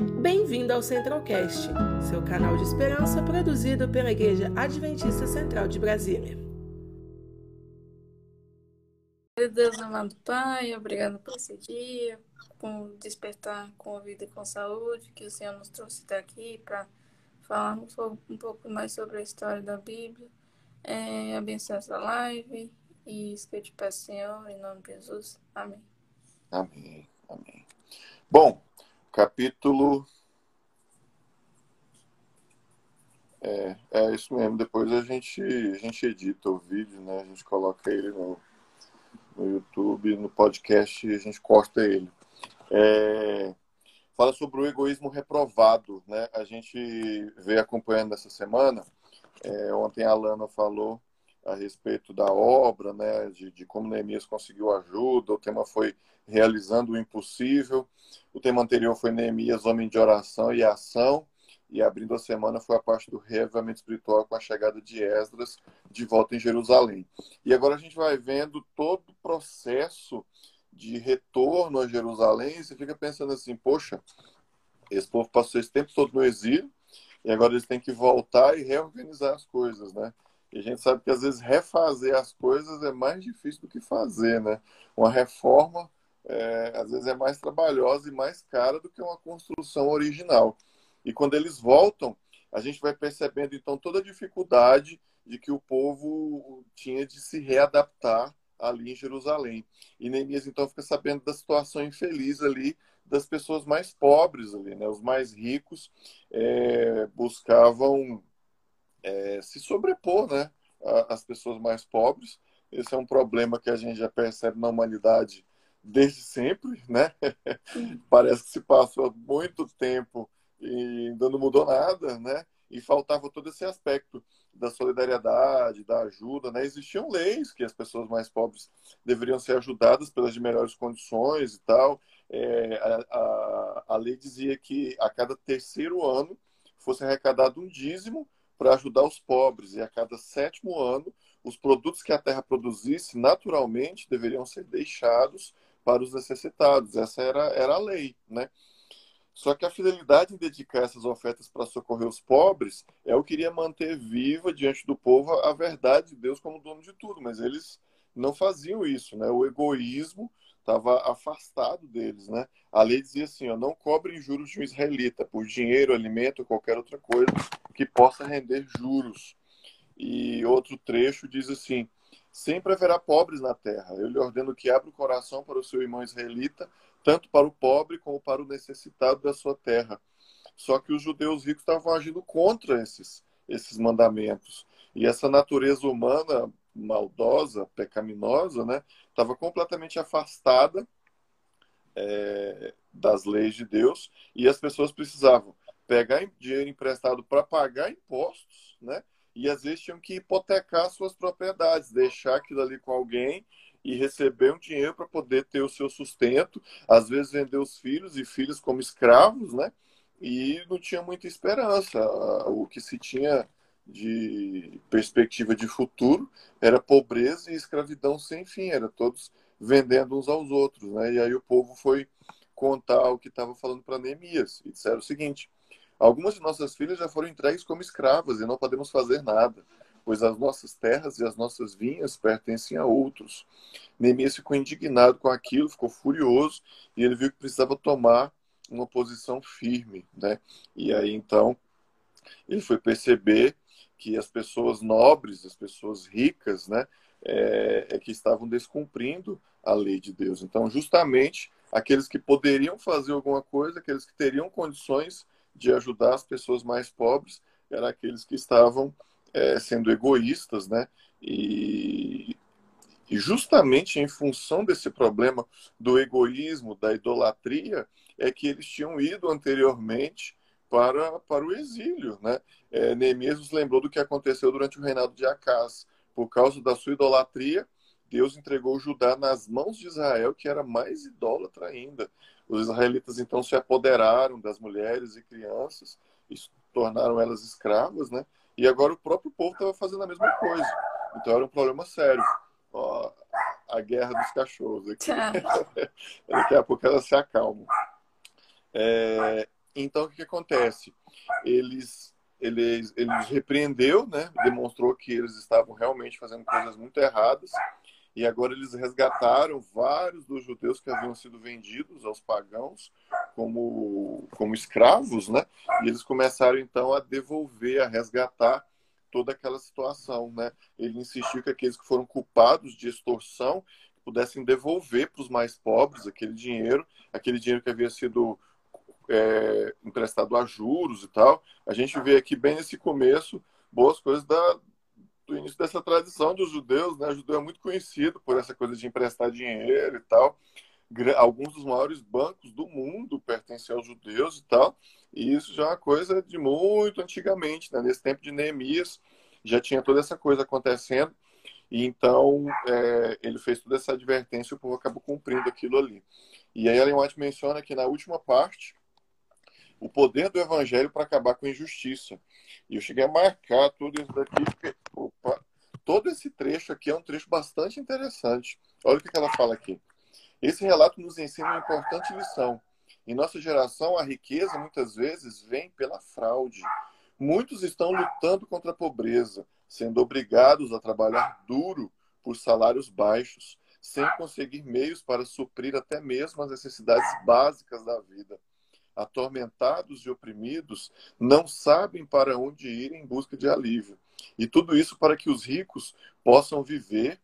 Bem-vindo ao Centralcast, seu canal de esperança produzido pela Igreja Adventista Central de Brasília. Deus amado Pai, obrigado por esse dia, por despertar com a vida e com saúde, que o Senhor nos trouxe daqui para falarmos um pouco mais sobre a história da Bíblia. É, abençoe essa live e isso que eu te peço, Senhor, em nome de Jesus. Amém. Amém. Amém. Bom, capítulo. É, é isso mesmo. Depois a gente, a gente edita o vídeo, né? A gente coloca ele no, no YouTube, no podcast, a gente corta ele. É, fala sobre o egoísmo reprovado, né? A gente veio acompanhando essa semana. É, ontem a Lana falou a respeito da obra, né, de, de como Neemias conseguiu ajuda. O tema foi realizando o impossível. O tema anterior foi Neemias, homem de oração e ação. E abrindo a semana foi a parte do reavivamento espiritual com a chegada de Esdras de volta em Jerusalém. E agora a gente vai vendo todo o processo de retorno a Jerusalém. E você fica pensando assim, poxa, esse povo passou esse tempo todo no exílio e agora eles têm que voltar e reorganizar as coisas, né? E a gente sabe que às vezes refazer as coisas é mais difícil do que fazer, né? Uma reforma é, às vezes é mais trabalhosa e mais cara do que uma construção original. E quando eles voltam, a gente vai percebendo então toda a dificuldade de que o povo tinha de se readaptar ali em Jerusalém. E Neemias então fica sabendo da situação infeliz ali das pessoas mais pobres ali, né? Os mais ricos é, buscavam é, se sobrepor, né? Às pessoas mais pobres. Esse é um problema que a gente já percebe na humanidade desde sempre, né? Parece que se passou muito tempo e ainda não mudou nada, né? E faltava todo esse aspecto da solidariedade, da ajuda, né? Existiam leis que as pessoas mais pobres deveriam ser ajudadas pelas de melhores condições e tal. É, a, a, a lei dizia que a cada terceiro ano fosse arrecadado um dízimo para ajudar os pobres e a cada sétimo ano os produtos que a terra produzisse naturalmente deveriam ser deixados para os necessitados. Essa era, era a lei, né? Só que a fidelidade em dedicar essas ofertas para socorrer os pobres é o que iria manter viva diante do povo a verdade de Deus como dono de tudo, mas eles não faziam isso, né? O egoísmo estava afastado deles, né? A lei dizia assim, ó, não cobrem juros de um israelita por dinheiro, alimento qualquer outra coisa que possa render juros. E outro trecho diz assim: Sempre haverá pobres na terra. Eu lhe ordeno que abra o coração para o seu irmão israelita, tanto para o pobre como para o necessitado da sua terra. Só que os judeus ricos estavam agindo contra esses, esses mandamentos. E essa natureza humana maldosa, pecaminosa, né, estava completamente afastada é, das leis de Deus e as pessoas precisavam pegar dinheiro emprestado para pagar impostos, né? e às vezes tinham que hipotecar suas propriedades, deixar aquilo ali com alguém e receber um dinheiro para poder ter o seu sustento, às vezes vender os filhos e filhos como escravos, né? E não tinha muita esperança. O que se tinha de perspectiva de futuro era pobreza e escravidão sem fim, era todos vendendo uns aos outros, né? E aí o povo foi contar o que estava falando para Neemias e disseram o seguinte: Algumas de nossas filhas já foram entregues como escravas e não podemos fazer nada, pois as nossas terras e as nossas vinhas pertencem a outros. Neemias ficou indignado com aquilo, ficou furioso e ele viu que precisava tomar uma posição firme, né? E aí então ele foi perceber que as pessoas nobres, as pessoas ricas, né, é, é, que estavam descumprindo a lei de Deus. Então, justamente aqueles que poderiam fazer alguma coisa, aqueles que teriam condições de ajudar as pessoas mais pobres eram aqueles que estavam é, sendo egoístas, né? E, e justamente em função desse problema do egoísmo, da idolatria, é que eles tinham ido anteriormente para, para o exílio. Né? É, Neemias nos lembrou do que aconteceu durante o reinado de Acás. Por causa da sua idolatria, Deus entregou Judá nas mãos de Israel, que era mais idólatra ainda. Os israelitas então se apoderaram das mulheres e crianças e tornaram elas escravas, né? E agora o próprio povo estava fazendo a mesma coisa. Então era um problema sério. Ó, a guerra dos cachorros aqui. Daqui a pouco elas se acalmam. É, Então, o que, que acontece? Eles, eles, eles repreendeu, né? demonstrou que eles estavam realmente fazendo coisas muito erradas, e agora eles resgataram vários dos judeus que haviam sido vendidos aos pagãos como, como escravos, né? E eles começaram então a devolver, a resgatar toda aquela situação, né? Ele insistiu que aqueles que foram culpados de extorsão pudessem devolver para os mais pobres aquele dinheiro, aquele dinheiro que havia sido é, emprestado a juros e tal. A gente vê aqui bem nesse começo boas coisas da, do início dessa tradição dos judeus, né? O judeu é muito conhecido por essa coisa de emprestar dinheiro e tal. Alguns dos maiores bancos do mundo pertencem aos judeus e tal. E isso já é uma coisa de muito antigamente, né? Nesse tempo de Neemias já tinha toda essa coisa acontecendo. E então é, ele fez toda essa advertência e o povo acabou cumprindo aquilo ali. E aí Ellen White menciona que na última parte o poder do evangelho para acabar com a injustiça. E eu cheguei a marcar tudo isso daqui, porque opa, todo esse trecho aqui é um trecho bastante interessante. Olha o que ela fala aqui. Esse relato nos ensina uma importante lição. Em nossa geração, a riqueza muitas vezes vem pela fraude. Muitos estão lutando contra a pobreza, sendo obrigados a trabalhar duro por salários baixos, sem conseguir meios para suprir até mesmo as necessidades básicas da vida. Atormentados e oprimidos, não sabem para onde ir em busca de alívio. E tudo isso para que os ricos possam viver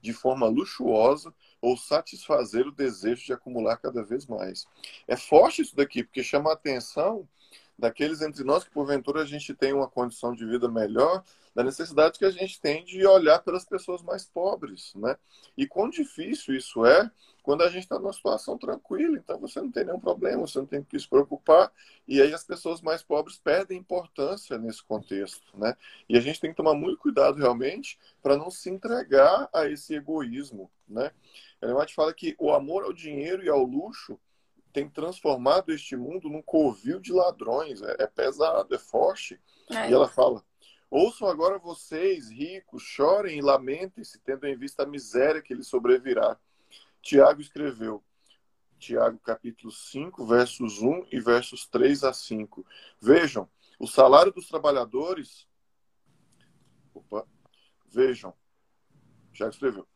de forma luxuosa ou satisfazer o desejo de acumular cada vez mais. É forte isso daqui, porque chama a atenção daqueles entre nós que porventura a gente tem uma condição de vida melhor, da necessidade que a gente tem de olhar pelas pessoas mais pobres, né? E quão difícil isso é quando a gente está numa situação tranquila, então você não tem nenhum problema, você não tem que se preocupar, e aí as pessoas mais pobres perdem importância nesse contexto, né? E a gente tem que tomar muito cuidado realmente para não se entregar a esse egoísmo, né? Ela fala que o amor ao dinheiro e ao luxo tem transformado este mundo num covil de ladrões. É, é pesado, é forte. É. E ela fala: Ouçam agora vocês, ricos, chorem e lamentem-se, tendo em vista a miséria que lhes sobrevirá. Tiago escreveu, Tiago capítulo 5, versos 1 e versos 3 a 5. Vejam, o salário dos trabalhadores. Opa, vejam, Tiago escreveu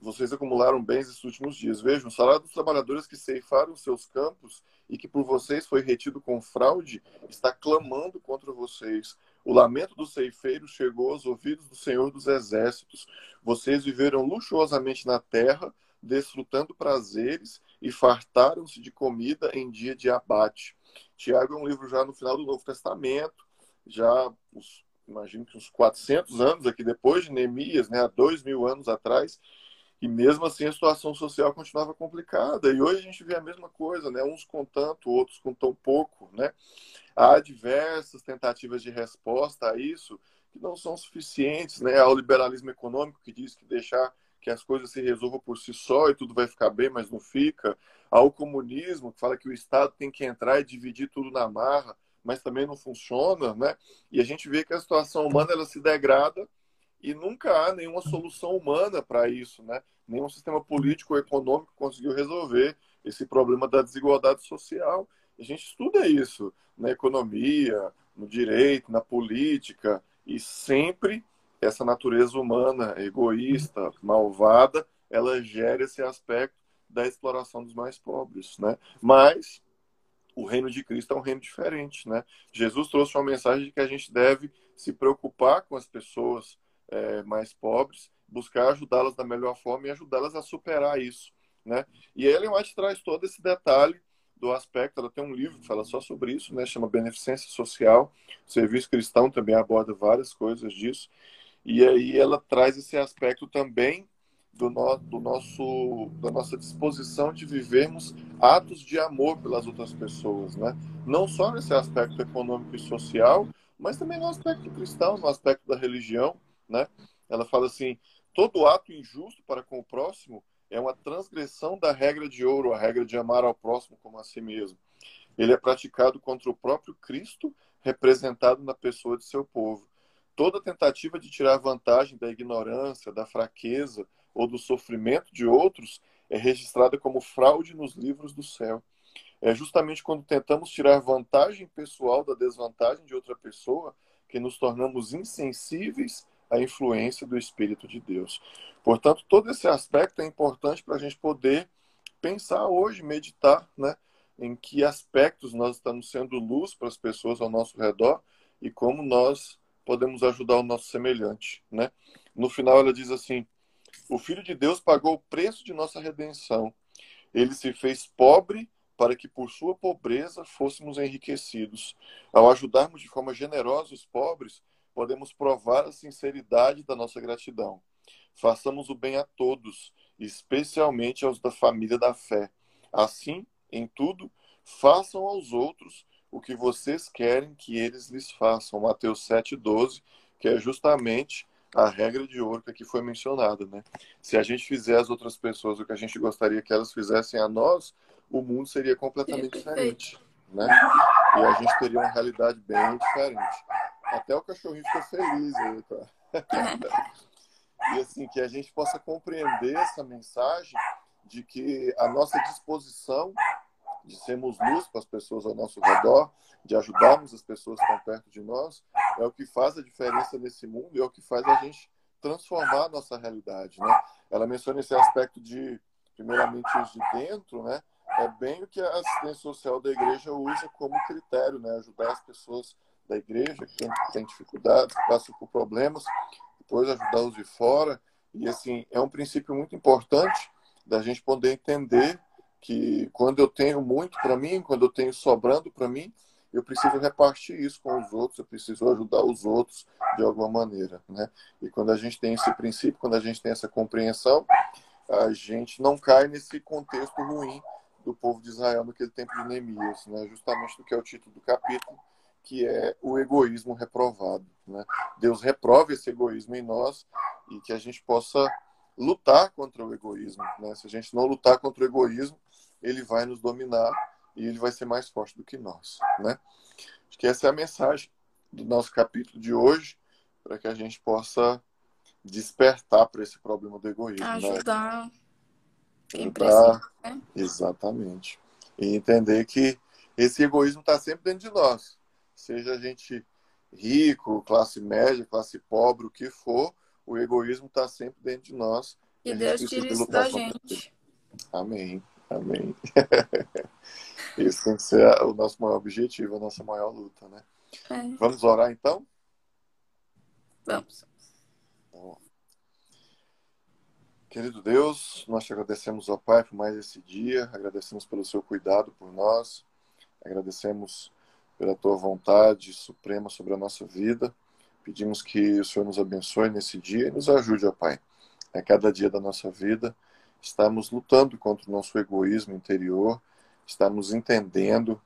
vocês acumularam bens esses últimos dias. Vejam, o salário dos trabalhadores que ceifaram seus campos e que por vocês foi retido com fraude está clamando contra vocês. O lamento do ceifeiro chegou aos ouvidos do Senhor dos Exércitos. Vocês viveram luxuosamente na terra, desfrutando prazeres e fartaram-se de comida em dia de abate. Tiago é um livro já no final do Novo Testamento, já uns, imagino que uns 400 anos aqui depois de Neemias, né, há dois mil anos atrás, e mesmo assim a situação social continuava complicada. E hoje a gente vê a mesma coisa, né? Uns com tanto, outros com tão pouco, né? Há diversas tentativas de resposta a isso que não são suficientes, né? Ao liberalismo econômico que diz que deixar que as coisas se resolvam por si só e tudo vai ficar bem, mas não fica. Ao comunismo que fala que o Estado tem que entrar e dividir tudo na marra, mas também não funciona, né? E a gente vê que a situação humana ela se degrada e nunca há nenhuma solução humana para isso, né? Nenhum sistema político ou econômico conseguiu resolver esse problema da desigualdade social. A gente estuda isso na economia, no direito, na política, e sempre essa natureza humana, egoísta, malvada, ela gera esse aspecto da exploração dos mais pobres, né? Mas o reino de Cristo é um reino diferente, né? Jesus trouxe uma mensagem de que a gente deve se preocupar com as pessoas, é, mais pobres, buscar ajudá-las da melhor forma e ajudá-las a superar isso. Né? E a Ellen White traz todo esse detalhe do aspecto, ela tem um livro que fala só sobre isso, né? chama Beneficência Social, o Serviço Cristão também aborda várias coisas disso, e aí ela traz esse aspecto também do, no, do nosso, da nossa disposição de vivermos atos de amor pelas outras pessoas, né? não só nesse aspecto econômico e social, mas também no aspecto cristão, no aspecto da religião, né? Ela fala assim: todo ato injusto para com o próximo é uma transgressão da regra de ouro, a regra de amar ao próximo como a si mesmo. Ele é praticado contra o próprio Cristo, representado na pessoa de seu povo. Toda tentativa de tirar vantagem da ignorância, da fraqueza ou do sofrimento de outros é registrada como fraude nos livros do céu. É justamente quando tentamos tirar vantagem pessoal da desvantagem de outra pessoa que nos tornamos insensíveis à influência do Espírito de Deus. Portanto, todo esse aspecto é importante para a gente poder pensar hoje, meditar, né? Em que aspectos nós estamos sendo luz para as pessoas ao nosso redor e como nós podemos ajudar o nosso semelhante, né? No final ela diz assim: O Filho de Deus pagou o preço de nossa redenção. Ele se fez pobre para que por sua pobreza fôssemos enriquecidos. Ao ajudarmos de forma generosa os pobres, podemos provar a sinceridade da nossa gratidão. Façamos o bem a todos, especialmente aos da família da fé. Assim, em tudo, façam aos outros o que vocês querem que eles lhes façam. Mateus 7,12, que é justamente a regra de ouro que aqui foi mencionada. Né? Se a gente fizer às outras pessoas o que a gente gostaria que elas fizessem a nós, o mundo seria completamente diferente, né? E a gente teria uma realidade bem diferente. Até o cachorrinho ficou feliz aí, tá? e assim, que a gente possa compreender essa mensagem de que a nossa disposição de sermos luz para as pessoas ao nosso redor, de ajudarmos as pessoas que estão perto de nós, é o que faz a diferença nesse mundo e é o que faz a gente transformar a nossa realidade, né? Ela menciona esse aspecto de, primeiramente, os de dentro, né? é bem o que a assistência social da igreja usa como critério, né? Ajudar as pessoas da igreja que têm dificuldades, que passam por problemas, depois ajudar os de fora. E, assim, é um princípio muito importante da gente poder entender que quando eu tenho muito para mim, quando eu tenho sobrando para mim, eu preciso repartir isso com os outros, eu preciso ajudar os outros de alguma maneira, né? E quando a gente tem esse princípio, quando a gente tem essa compreensão, a gente não cai nesse contexto ruim do povo de Israel naquele tempo de Neemias, né? justamente do que é o título do capítulo, que é o egoísmo reprovado. Né? Deus reprova esse egoísmo em nós e que a gente possa lutar contra o egoísmo. Né? Se a gente não lutar contra o egoísmo, ele vai nos dominar e ele vai ser mais forte do que nós. Né? Acho que essa é a mensagem do nosso capítulo de hoje, para que a gente possa despertar para esse problema do egoísmo. Né? Ajudar. Né? Né? Exatamente. E entender que esse egoísmo está sempre dentro de nós. Seja a gente rico, classe média, classe pobre, o que for, o egoísmo está sempre dentro de nós. E Deus tira isso da gente. Amém. Amém. Isso tem que ser o nosso maior objetivo, a nossa maior luta, né? É. Vamos orar então? Vamos. Querido Deus, nós te agradecemos, ó Pai, por mais esse dia, agradecemos pelo seu cuidado por nós, agradecemos pela tua vontade suprema sobre a nossa vida. Pedimos que o Senhor nos abençoe nesse dia e nos ajude, ó Pai. A cada dia da nossa vida, estamos lutando contra o nosso egoísmo interior, estamos entendendo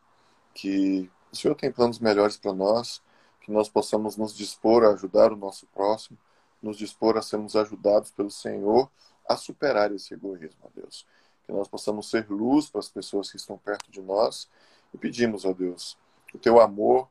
que o Senhor tem planos melhores para nós, que nós possamos nos dispor a ajudar o nosso próximo, nos dispor a sermos ajudados pelo Senhor a superar esse egoísmo, ó Deus. Que nós possamos ser luz para as pessoas que estão perto de nós e pedimos, ó Deus, o teu amor,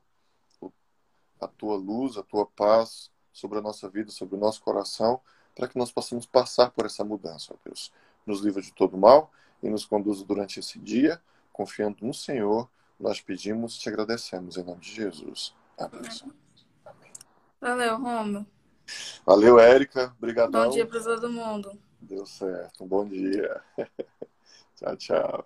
a tua luz, a tua paz sobre a nossa vida, sobre o nosso coração, para que nós possamos passar por essa mudança, ó Deus. Nos livra de todo mal e nos conduza durante esse dia, confiando no Senhor, nós pedimos e te agradecemos em nome de Jesus. Amém. Amém. Valeu, Romulo. Valeu, Érica. Obrigadão. Bom dia para todo mundo. Deu certo. Um bom dia. tchau, tchau.